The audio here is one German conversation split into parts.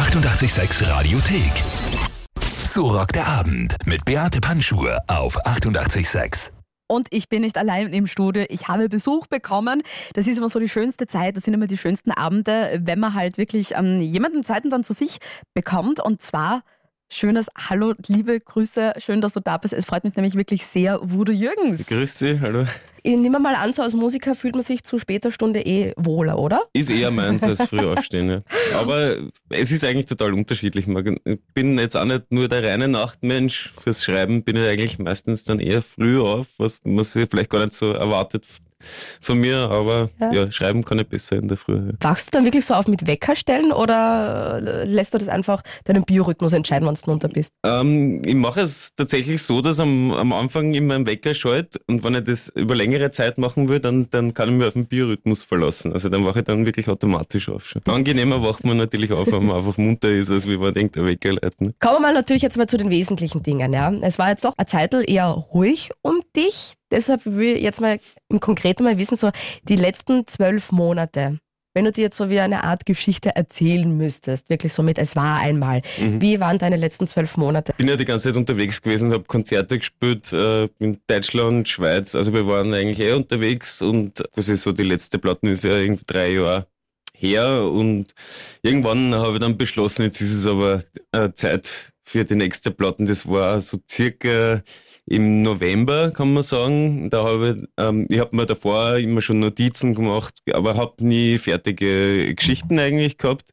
886 Radiothek. So rockt der Abend mit Beate Panschur auf 886. Und ich bin nicht allein im Studio. Ich habe Besuch bekommen. Das ist immer so die schönste Zeit. Das sind immer die schönsten Abende, wenn man halt wirklich ähm, jemanden zweiten dann zu sich bekommt. Und zwar schönes Hallo, liebe Grüße. Schön, dass du da bist. Es freut mich nämlich wirklich sehr, Wudo Jürgens. Grüß Sie, hallo. Ich nehme mal an, so als Musiker fühlt man sich zu später Stunde eh wohler, oder? Ist eher meins als früh aufstehen. Ja. Aber es ist eigentlich total unterschiedlich. Ich bin jetzt auch nicht nur der reine Nachtmensch. Fürs Schreiben bin ich eigentlich meistens dann eher früh auf, was man sich vielleicht gar nicht so erwartet von mir, aber ja. ja. schreiben kann ich besser in der Früh. Wachst du dann wirklich so auf mit Weckerstellen oder lässt du das einfach deinen Biorhythmus entscheiden, wann du runter bist? Ähm, ich mache es tatsächlich so, dass am, am Anfang immer ein Wecker schaltet und wenn ich das über längere Zeit machen will, dann, dann kann ich mich auf den Biorhythmus verlassen. Also dann wache ich dann wirklich automatisch auf. Schon. Angenehmer wacht man natürlich auf, wenn man einfach munter ist, als wie man denkt, der Wecker leitet. Ne? Kommen wir mal natürlich jetzt mal zu den wesentlichen Dingen. Ja. Es war jetzt doch eine Zeit eher ruhig um dich. Deshalb will ich jetzt mal im Konkreten mal wissen, so die letzten zwölf Monate, wenn du dir jetzt so wie eine Art Geschichte erzählen müsstest, wirklich so mit Es war einmal, mhm. wie waren deine letzten zwölf Monate? Ich bin ja die ganze Zeit unterwegs gewesen, habe Konzerte gespielt äh, in Deutschland, Schweiz, also wir waren eigentlich eh unterwegs und was ist so die letzte Platten ist ja irgendwie drei Jahre her und irgendwann habe ich dann beschlossen, jetzt ist es aber äh, Zeit für die nächste Platten. Das war so circa im November, kann man sagen. Da habe ich, ähm, ich habe mir davor immer schon Notizen gemacht, aber habe nie fertige Geschichten eigentlich gehabt.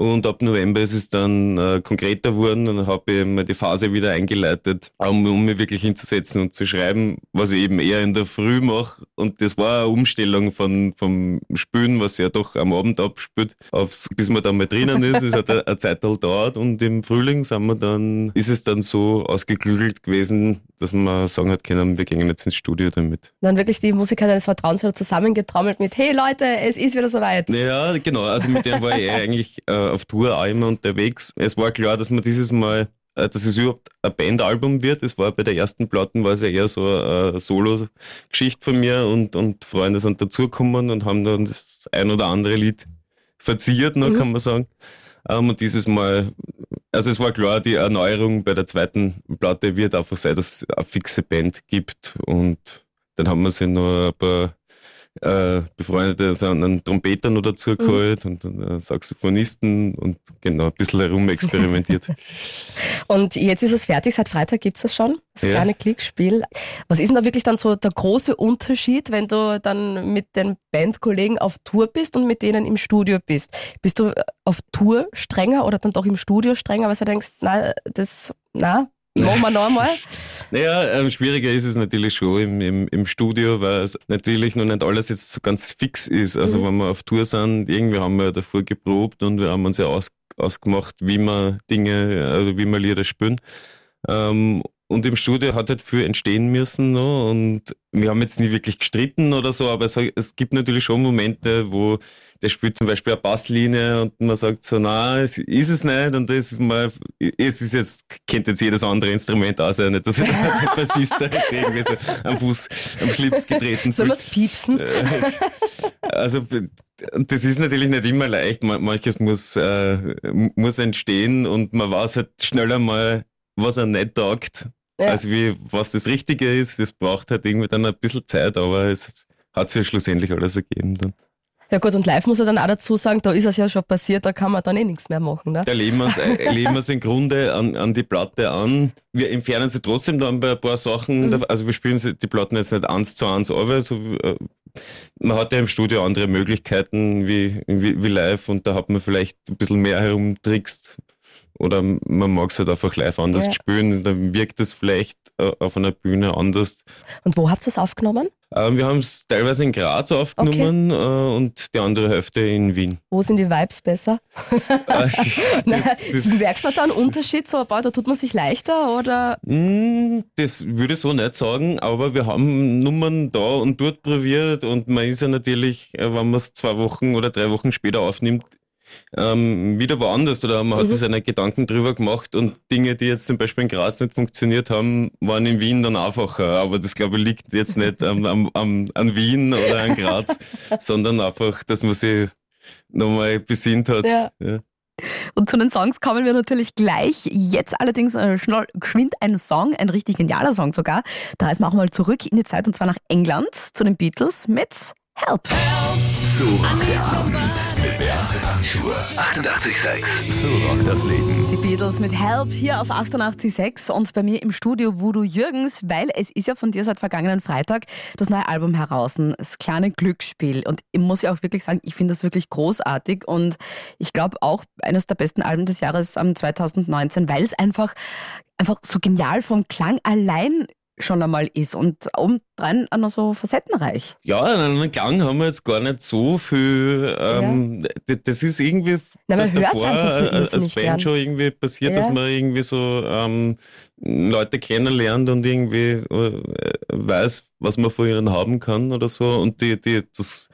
Und ab November ist es dann äh, konkreter geworden und dann habe ich mir die Phase wieder eingeleitet, um, um mich wirklich hinzusetzen und zu schreiben, was ich eben eher in der Früh mache. Und das war eine Umstellung von, vom Spülen, was ja doch am Abend abspült, aufs, bis man dann mal drinnen ist. Es hat eine, eine Zeit dauert und im Frühling sind wir dann, ist es dann so ausgeklügelt gewesen, dass man sagen hat können, wir gehen jetzt ins Studio damit. Dann wirklich die Musiker deines Vertrauens wieder zusammengetrommelt mit, hey Leute, es ist wieder soweit. Ja, genau. Also mit denen war ich eigentlich äh, auf Tour auch immer unterwegs. Es war klar, dass man dieses Mal äh, dass es überhaupt ein Bandalbum wird. Es war bei der ersten Platten war es ja eher so eine Solo-Geschichte von mir und, und Freunde sind dazugekommen und haben dann das ein oder andere Lied verziert, noch, mhm. kann man sagen. Um, ähm, und dieses Mal, also es war klar, die Erneuerung bei der zweiten Platte wird einfach sein, dass es eine fixe Band gibt und dann haben wir sie noch ein paar äh, befreundete so einen Trompeter noch dazu geholt mhm. und einen Saxophonisten und genau ein bisschen herumexperimentiert. und jetzt ist es fertig, seit Freitag gibt es das schon, das ja. kleine Klickspiel. Was ist denn da wirklich dann so der große Unterschied, wenn du dann mit den Bandkollegen auf Tour bist und mit denen im Studio bist? Bist du auf Tour strenger oder dann doch im Studio strenger, weil du denkst, na, das, na, machen wir nochmal? Naja, ähm, schwieriger ist es natürlich schon im, im, im Studio, weil es natürlich noch nicht alles jetzt so ganz fix ist. Also mhm. wenn wir auf Tour sind, irgendwie haben wir davor geprobt und wir haben uns ja aus, ausgemacht, wie wir Dinge, also wie wir Lieder spielen. Ähm, und im Studio hat halt viel entstehen müssen noch und wir haben jetzt nie wirklich gestritten oder so, aber es, es gibt natürlich schon Momente, wo der spielt zum Beispiel eine Basslinie und man sagt so, na, es ist es nicht und das ist mal, es ist jetzt, kennt jetzt jedes andere Instrument aus, nicht, dass der Bassist da jetzt irgendwie so am Fuß, am Schlips getreten Soll man es piepsen? Äh, also, das ist natürlich nicht immer leicht. Manches muss, äh, muss entstehen und man weiß halt schneller mal, was er nicht taugt ja. Also wie, was das Richtige ist, das braucht halt irgendwie dann ein bisschen Zeit, aber es hat sich ja schlussendlich alles ergeben dann. Ja gut, und live muss er dann auch dazu sagen, da ist es ja schon passiert, da kann man dann eh nichts mehr machen. Ne? Da legen wir uns, äh, im Grunde an, an die Platte an. Wir entfernen sie trotzdem dann bei ein paar Sachen. Mhm. Also wir spielen die Platten jetzt nicht eins zu eins auf. Also, äh, man hat ja im Studio andere Möglichkeiten wie, wie, wie live und da hat man vielleicht ein bisschen mehr herumtrickst oder man mag es halt einfach live anders ja. spielen, dann wirkt es vielleicht äh, auf einer Bühne anders. Und wo habt ihr es aufgenommen? Äh, wir haben es teilweise in Graz aufgenommen okay. Äh, und die andere Hälfte in Wien. Wo sind die Vibes besser? das, das, das merkt man da einen Unterschied? So, boah, da tut man sich leichter oder? Mm, das würde ich so nicht sagen, aber wir haben Nummern da und dort probiert und man ist ja natürlich, wenn man es zwei Wochen oder drei Wochen später aufnimmt, ähm, wieder woanders oder man hat mhm. sich seine Gedanken drüber gemacht und Dinge, die jetzt zum Beispiel in Graz nicht funktioniert haben, waren in Wien dann einfacher. Aber das glaube ich liegt jetzt nicht am, am, am, an Wien oder an Graz, sondern einfach, dass man sich nochmal besinnt hat. Ja. ja. Und zu den Songs kommen wir natürlich gleich. Jetzt allerdings äh, schnell, geschwind ein Song, ein richtig genialer Song sogar. Da reisen wir auch mal zurück in die Zeit und zwar nach England zu den Beatles mit Help. So rockt der Abend mit Beate Panschur. 88,6. So rockt das Leben. Die Beatles mit Help hier auf 88.6 und bei mir im Studio Voodoo Jürgens, weil es ist ja von dir seit vergangenen Freitag das neue Album heraus, das kleine Glücksspiel. Und ich muss ja auch wirklich sagen, ich finde das wirklich großartig und ich glaube auch eines der besten Alben des Jahres 2019, weil es einfach einfach so genial vom Klang allein schon einmal ist und obendrein auch noch so facettenreich. Ja, einen Klang haben wir jetzt gar nicht so viel. Ähm, ja. Das ist irgendwie Na, man davor so als Band schon irgendwie passiert, ja. dass man irgendwie so ähm, Leute kennenlernt und irgendwie äh, weiß, was man von ihnen haben kann oder so. Und die, die, das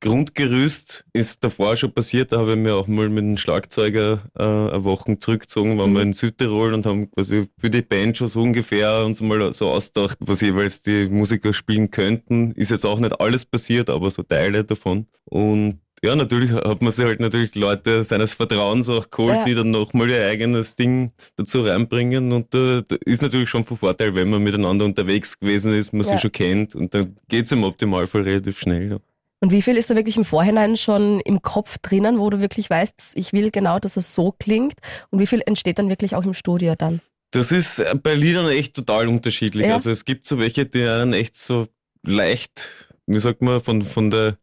Grundgerüst ist davor schon passiert. Da habe ich mir auch mal mit einem Schlagzeuger äh, eine Woche zurückgezogen, waren mhm. wir in Südtirol und haben quasi für die Band schon so ungefähr uns mal so ausgedacht, was jeweils die Musiker spielen könnten. Ist jetzt auch nicht alles passiert, aber so Teile davon. Und ja, natürlich hat man sich halt natürlich Leute seines Vertrauens auch geholt, ja. die dann nochmal ihr eigenes Ding dazu reinbringen. Und da, da, ist natürlich schon von Vorteil, wenn man miteinander unterwegs gewesen ist, man ja. sich schon kennt und dann geht's im Optimalfall relativ schnell. Ja. Und wie viel ist da wirklich im Vorhinein schon im Kopf drinnen, wo du wirklich weißt, ich will genau, dass es so klingt? Und wie viel entsteht dann wirklich auch im Studio dann? Das ist bei Liedern echt total unterschiedlich. Ja. Also es gibt so welche, die einen echt so leicht, wie sagt man, von, von der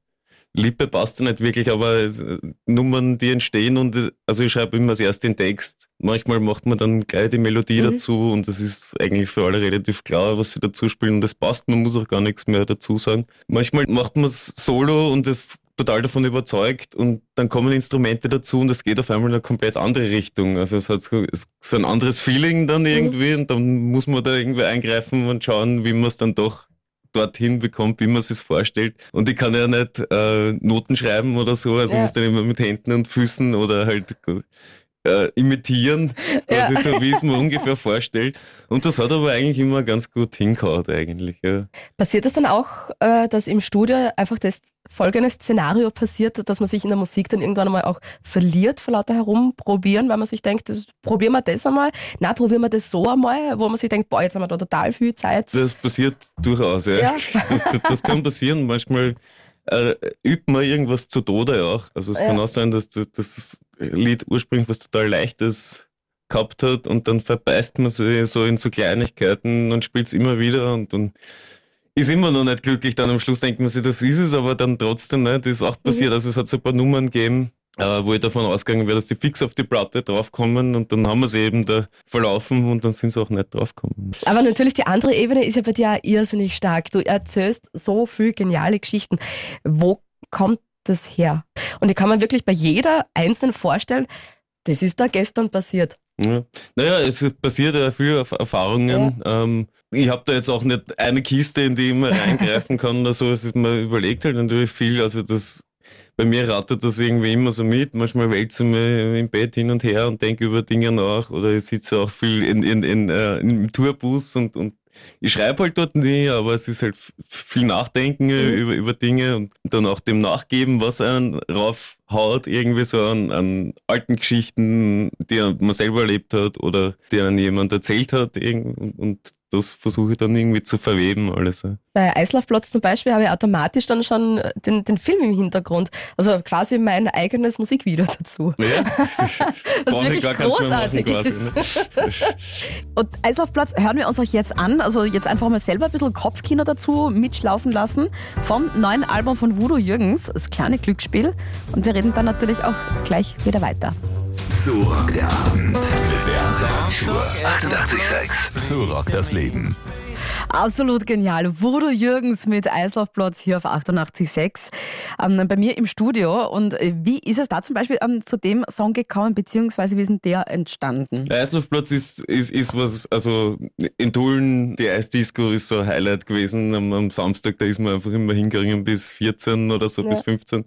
Lippe passt nicht wirklich, aber es, Nummern, die entstehen und also ich schreibe immer erst den Text. Manchmal macht man dann gleich die Melodie mhm. dazu und das ist eigentlich für alle relativ klar, was sie dazu spielen und das passt, man muss auch gar nichts mehr dazu sagen. Manchmal macht man es solo und es total davon überzeugt und dann kommen Instrumente dazu und es geht auf einmal in eine komplett andere Richtung. Also es hat so, es ist ein anderes Feeling dann mhm. irgendwie mhm. und dann muss man da irgendwie eingreifen und schauen, wie man es dann doch dorthin bekommt, wie man es sich vorstellt. Und ich kann ja nicht äh, Noten schreiben oder so, also ja. muss dann immer mit Händen und Füßen oder halt äh, imitieren, ja. so wie es mir ungefähr vorstellt. Und das hat aber eigentlich immer ganz gut hingehauen eigentlich. Ja. Passiert es dann auch, äh, dass im Studio einfach das folgende Szenario passiert, dass man sich in der Musik dann irgendwann einmal auch verliert vor lauter herumprobieren, weil man sich denkt, das, probieren wir das einmal, na probieren wir das so einmal, wo man sich denkt, boah, jetzt haben wir da total viel Zeit. Das passiert durchaus, ja. ja. Das, das, kann passieren. Manchmal äh, übt man irgendwas zu Tode auch. Also es ja. kann auch sein, dass das, das Lied ursprünglich was total Leichtes gehabt hat und dann verbeißt man sich so in so Kleinigkeiten und spielt es immer wieder und dann ist immer noch nicht glücklich. Dann am Schluss denkt man sich, das ist es, aber dann trotzdem nicht. Das ist auch passiert. Mhm. Also es hat so ein paar Nummern gegeben, äh, wo ich davon ausgegangen wäre, dass die fix auf die Platte draufkommen und dann haben wir sie eben da verlaufen und dann sind sie auch nicht draufgekommen. Aber natürlich die andere Ebene ist ja bei dir auch irrsinnig stark. Du erzählst so viel geniale Geschichten. Wo kommt das her? Und ich kann mir wirklich bei jeder einzelnen vorstellen, das ist da gestern passiert. Ja. Naja, es passiert ja viel Erfahrungen. Ja. Ähm, ich habe da jetzt auch nicht eine Kiste, in die ich immer reingreifen kann oder so. Es ist mir überlegt halt natürlich viel. Also das bei mir rattert das irgendwie immer so mit. Manchmal wälze ich mich im Bett hin und her und denke über Dinge nach. Oder ich sitze auch viel in, in, in, äh, im Tourbus und, und ich schreibe halt dort nie, aber es ist halt viel Nachdenken mhm. über, über Dinge und dann auch dem Nachgeben, was einen raufhaut, irgendwie so an, an alten Geschichten, die man selber erlebt hat oder die einem jemand erzählt hat und, und das versuche ich dann irgendwie zu verweben alles. Bei Eislaufplatz zum Beispiel habe ich automatisch dann schon den, den Film im Hintergrund. Also quasi mein eigenes Musikvideo dazu. Ja. Was wirklich großartig ist. Ne? Und Eislaufplatz hören wir uns euch jetzt an. Also jetzt einfach mal selber ein bisschen Kopfkino dazu mitschlaufen lassen vom neuen Album von Voodoo Jürgens, das kleine Glücksspiel. Und wir reden dann natürlich auch gleich wieder weiter. So rockt der Abend der 88,6. So rockt das Leben. Absolut genial. Voodoo Jürgens mit Eislaufplatz hier auf 88.6 ähm, bei mir im Studio. Und äh, wie ist es da zum Beispiel ähm, zu dem Song gekommen, beziehungsweise wie ist denn der entstanden? Der Eislaufplatz ist, ist, ist was, also in Tulln, die Eisdisco ist so ein Highlight gewesen. Am, am Samstag, da ist man einfach immer hingegangen bis 14 oder so, ja. bis 15.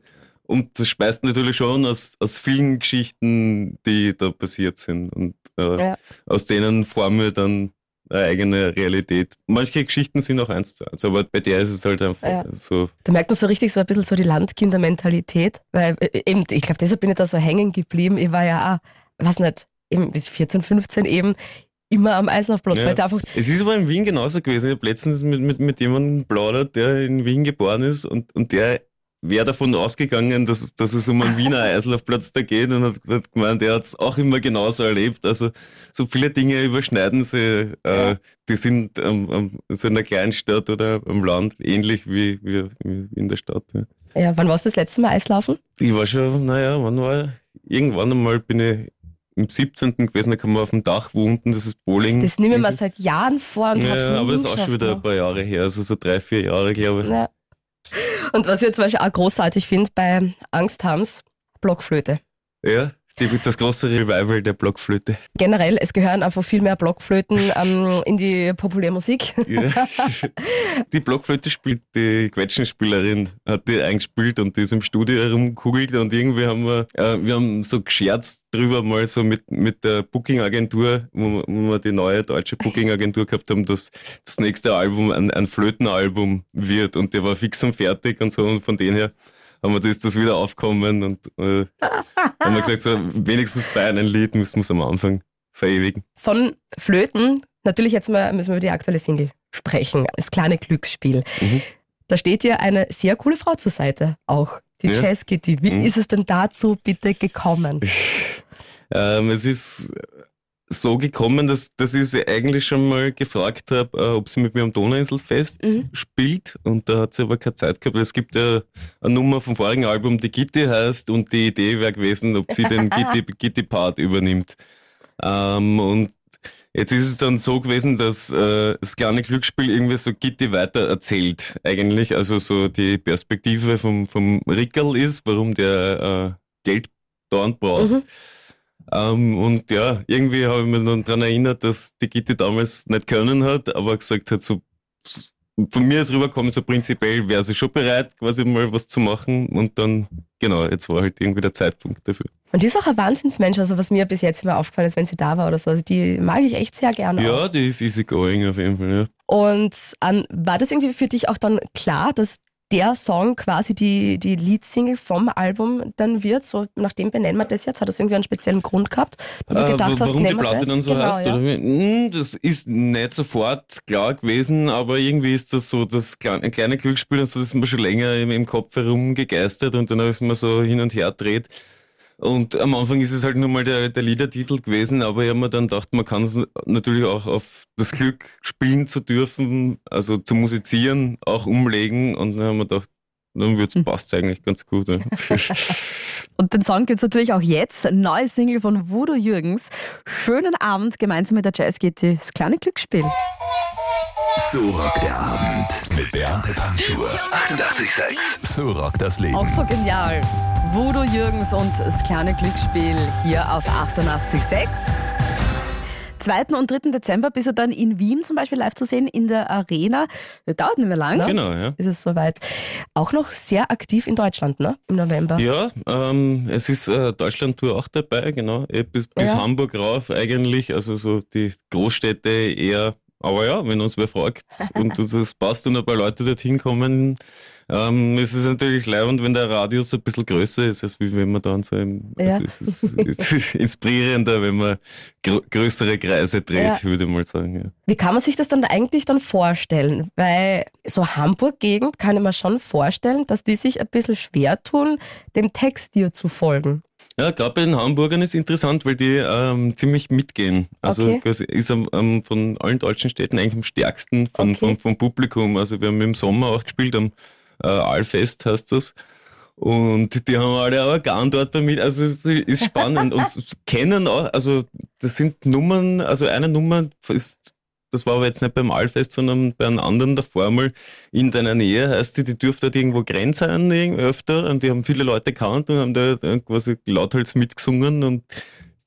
Und das speist natürlich schon aus, aus vielen Geschichten, die da passiert sind. Und äh, ja. aus denen formen wir dann eine eigene Realität. Manche Geschichten sind auch eins zu eins, aber bei der ist es halt einfach ja. so. Da merkt man so richtig so ein bisschen so die Landkindermentalität, weil äh, eben, ich glaube, deshalb bin ich da so hängen geblieben. Ich war ja auch weiß nicht, eben bis 14, 15 eben immer am Eislaufplatz, Ja. weil einfach Es ist aber in Wien genauso gewesen. Ich habe letztens mit, mit, mit jemandem plaudert, der in Wien geboren ist und, und der wäre davon ausgegangen, dass, dass es um einen Wiener Eislaufplatz da geht und hat, hat gemeint, er hat es auch immer genauso erlebt. Also so viele Dinge überschneiden sie. Äh, die sind ähm, ähm, so in einer Kleinstadt oder am Land ähnlich wie, wie, wie in der Stadt. Ja. Ja, wann warst du das letzte Mal Eislaufen? Ich war schon, naja, wann war? Irgendwann einmal bin ich im 17. gewesen, da kann man auf dem Dach, wo unten das ist Bowling. Das nehme ich mir seit Jahren vor und ja, hab's nie aber das ist auch schon wieder ne? ein paar Jahre her, also so drei, vier Jahre, glaube ich. Ja. Und was ich zum Beispiel auch großartig finde bei Angst haben's, Blockflöte. Ja, die wird das große Revival der Blockflöte. Generell, es gehören einfach viel mehr Blockflöten ähm, in die Populärmusik. Ja. die Blockflöte spielt die Quetschenspielerin, hat die eingespielt und die ist im Studio herumkugelt und irgendwie haben wir, äh, wir haben so gescherzt drüber mal so mit, mit der Booking-Agentur, wo, wir- wo wir die neue deutsche Booking-Agentur gehabt haben, dass das nächste Album ein, ein Flötenalbum wird und der war fix und fertig und so und von dem her haben wir das, das wieder aufkommen und äh, haben wir gesagt, so wenigstens bei einem Lied müssen wir es am Anfang verewigen. Von Flöten, natürlich jetzt mal müssen wir über die aktuelle Single sprechen, das kleine Glücksspiel. Mhm. Da steht dir eine sehr coole Frau zur Seite, auch die Ja. Jazz Kitty. Wie Mhm. ist es denn dazu bitte gekommen? Ähm, es ist so gekommen, dass, dass ich sie eigentlich schon mal gefragt habe, äh, ob sie mit mir am Donauinselfest Mhm. spielt. Und da hat sie aber keine Zeit gehabt. weil Es gibt ja eine Nummer vom vorigen Album, die Gitti heißt. Und die Idee wäre gewesen, ob sie den Gitti, Gitti-Part übernimmt. Ähm, und jetzt ist es dann so gewesen, dass äh, das kleine Glücksspiel irgendwie so Gitti weiter erzählt. Eigentlich, also so die Perspektive vom, vom Rickerl ist, warum der äh, Geld dauernd braucht. Mhm. Ähm, und ja, irgendwie habe ich mich dann daran erinnert, dass die Gitti damals nicht können hat, aber gesagt hat, so von mir ist rübergekommen, so prinzipiell wäre sie schon bereit, quasi mal was zu machen. Und dann, genau, jetzt war halt irgendwie der Zeitpunkt dafür. Und die ist auch ein Wahnsinnsmensch, also was mir bis jetzt immer aufgefallen ist, wenn sie da war oder so. Also die mag ich echt sehr gerne. auch. Ja, die ist easy going auf jeden Fall, ja. Und ähm, war das irgendwie für dich auch dann klar, dass der Song quasi die, die Leadsingle vom Album dann wird? So, nach dem benennen wir das jetzt? Hat das irgendwie einen speziellen Grund gehabt, dass du Äh, gedacht wa- hast, warum die Platte das? dann so genau, heißt? ja. Oder? Hm, Das ist nicht sofort klar gewesen, aber irgendwie ist das so, das kleine, kleine Glücksspiel, also das ist mir schon länger im, im Kopf herumgegeistert und dann habe ich es mir so hin und her dreht. Und am Anfang ist es halt nur mal der, der Liedertitel gewesen, aber ich habe mir dann gedacht, man kann es natürlich auch auf das Glück spielen zu dürfen, also zu musizieren, auch umlegen und dann haben wir gedacht, dann wird's Hm. passt eigentlich ganz gut. Ja. Und den Song gibt's natürlich auch jetzt. Neue Single von Voodoo Jürgens. Schönen Abend gemeinsam mit der Jazz Kitty. Das kleine Glücksspiel. So rockt der Abend mit Beate Panschur. 88,6. So rockt das Leben. Auch so genial. Voodoo Jürgens und das kleine Glücksspiel hier auf 88.6. 2. und 3. Dezember bist du dann in Wien zum Beispiel live zu sehen in der Arena. Das dauert nicht mehr lang. genau, ja. Ist es soweit. Auch noch sehr aktiv in Deutschland, ne? Im November. Ja, ähm, es ist äh, Deutschland-Tour auch dabei, genau. Bis, bis Ja. Hamburg rauf eigentlich, also so die Großstädte eher. Aber ja, wenn uns wer fragt und das- passt und ein paar Leute dorthin kommen, ähm, es ist natürlich leibend, wenn der Radius ein bisschen größer ist, als wie wenn man dann so im, Ja. also es ist, es ist inspirierender, wenn man gr größere Kreise dreht, Ja. würde ich mal sagen. Ja. Wie kann man sich das dann eigentlich dann vorstellen? Weil so Hamburg-Gegend kann ich mir schon vorstellen, dass die sich ein bisschen schwer tun, dem Text dir zu folgen. Ja, gerade bei den Hamburgern ist interessant, weil die ähm, ziemlich mitgehen. Also Okay. ist am, von allen deutschen Städten eigentlich am stärksten von, Okay. vom, vom Publikum. Also wir haben im Sommer auch gespielt, am äh, Allfest heißt das. Und die haben alle Organ dort bei mir. Also es ist spannend. und kennen auch, also das sind Nummern, also eine Nummer ist, das war aber jetzt nicht beim Allfest, sondern bei einem anderen davor mal in deiner Nähe, heißt die, die dürfte dort irgendwo Grenze irgendwie öfter. Und die haben viele Leute kannt und haben da äh, quasi lauthals mitgesungen und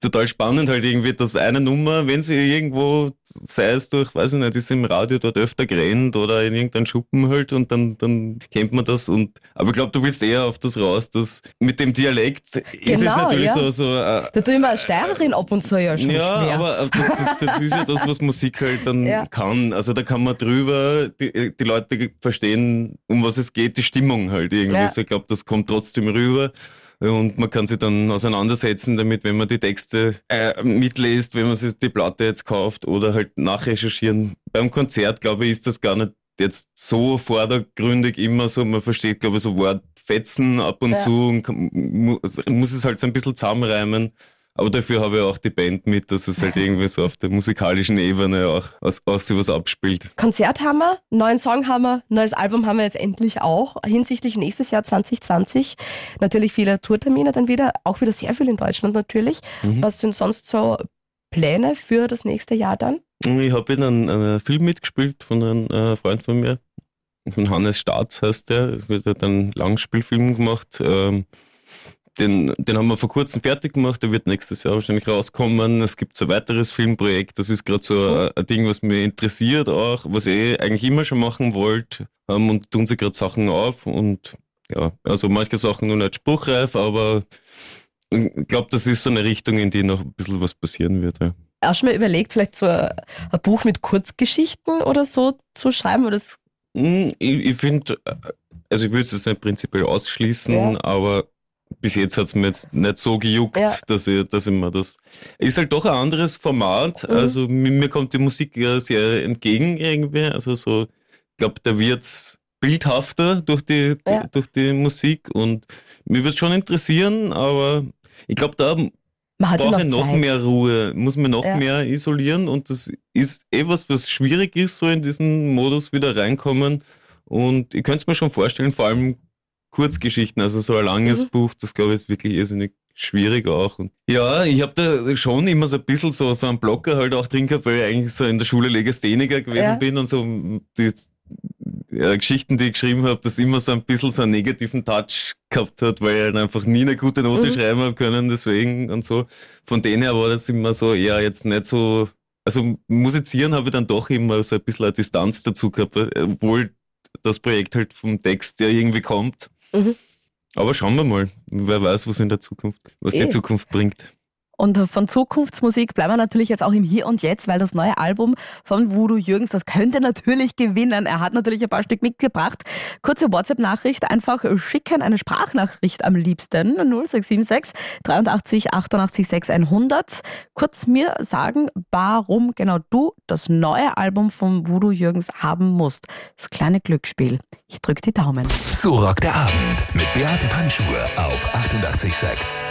total spannend halt irgendwie, dass eine Nummer, wenn sie irgendwo, sei es durch, weiß ich nicht, ist im Radio dort öfter gerannt oder in irgendeinem Schuppen halt und dann, dann kennt man das und, aber ich glaube, du willst eher auf das raus, dass mit dem Dialekt ist es Genau, natürlich ja. so, so, äh, Da tue ich mir als Steirerin ab und zu ja schon ja, schwer. aber äh, das, das ist ja das, was Musik halt dann Ja. kann. Also da kann man drüber, die, die Leute verstehen, um was es geht, die Stimmung halt irgendwie. Ja. Also ich glaube, das kommt trotzdem rüber. Und man kann sich dann auseinandersetzen damit, wenn man die Texte äh, mitliest, wenn man sich die Platte jetzt kauft oder halt nachrecherchieren. Beim Konzert, glaube ich, ist das gar nicht jetzt so vordergründig immer so. Man versteht, glaube ich, so Wortfetzen ab und ja. zu und kann, muss es halt so ein bisschen zusammenreimen. Aber dafür habe ich auch die Band mit, dass es halt irgendwie so auf der musikalischen Ebene auch, auch, auch so was abspielt. Konzert haben wir, neuen Song haben wir, neues Album haben wir jetzt endlich auch. Hinsichtlich nächstes Jahr 2020 natürlich viele Tourtermine dann wieder, auch wieder sehr viel in Deutschland natürlich. Mhm. Was sind sonst so Pläne für das nächste Jahr dann? Ich habe in einem, einem, Film mitgespielt von einem äh, Freund von mir, von Hannes Staats heißt der. Es wird einen Langspielfilm gemacht. Ähm, den, den haben wir vor kurzem fertig gemacht, der wird nächstes Jahr wahrscheinlich rauskommen. Es gibt so ein weiteres Filmprojekt, das ist gerade so ein, ein, Ding, was mich interessiert auch, was ich eigentlich immer schon machen wollte. Ähm, und tun sich gerade Sachen auf und ja, also manche Sachen noch nicht spruchreif, aber ich glaube, das ist so eine Richtung, in die noch ein bisschen was passieren wird. Ja. Auch schon mal überlegt, vielleicht so ein, ein Buch mit Kurzgeschichten oder so zu schreiben? Oder hm, ich, ich finde, also ich würde es jetzt nicht prinzipiell ausschließen, ja. aber bis jetzt hat es mir jetzt nicht so gejuckt, ja. dass, ich, dass ich mir das. Ist halt doch ein anderes Format. Mhm. Also mir, kommt die Musik ja sehr entgegen irgendwie. Also so, ich glaube, da wird's bildhafter durch die, ja. durch die Musik und mir wird schon interessieren, aber ich glaube, da brauche ich noch Zeit. mehr Ruhe, muss man noch ja. mehr isolieren und das ist eh was, was schwierig ist, so in diesen Modus wieder reinkommen. Und ich könnte es mir schon vorstellen, vor allem Kurzgeschichten, also so ein langes mhm. Buch, das glaube ich ist wirklich irrsinnig schwierig auch. Und ja, ich habe da schon immer so ein bisschen so, so einen Blocker halt auch drin gehabt, weil ich eigentlich so in der Schule Legastheniker gewesen ja. bin und so die ja, Geschichten, die ich geschrieben habe, das immer so ein bisschen so einen negativen Touch gehabt hat, weil ich halt einfach nie eine gute Note mhm. schreiben habe können, deswegen und so. Von denen her war das immer so, ja, jetzt nicht so, also musizieren habe ich dann doch immer so ein bisschen eine Distanz dazu gehabt, obwohl das Projekt halt vom Text ja irgendwie kommt. Mhm. Aber schauen wir mal. Wer weiß, was in der Zukunft, was die Zukunft bringt. Und von Zukunftsmusik bleiben wir natürlich jetzt auch im Hier und Jetzt, weil das neue Album von Voodoo Jürgens, das könnte natürlich gewinnen. Er hat natürlich ein paar Stück mitgebracht. Kurze WhatsApp-Nachricht, einfach schicken, eine Sprachnachricht am liebsten. 0676 83 88 6100. Kurz mir sagen, warum genau du das neue Album von Voodoo Jürgens haben musst. Das kleine Glücksspiel. Ich drücke die Daumen. So rockt der Abend mit Beate Panschur auf 886.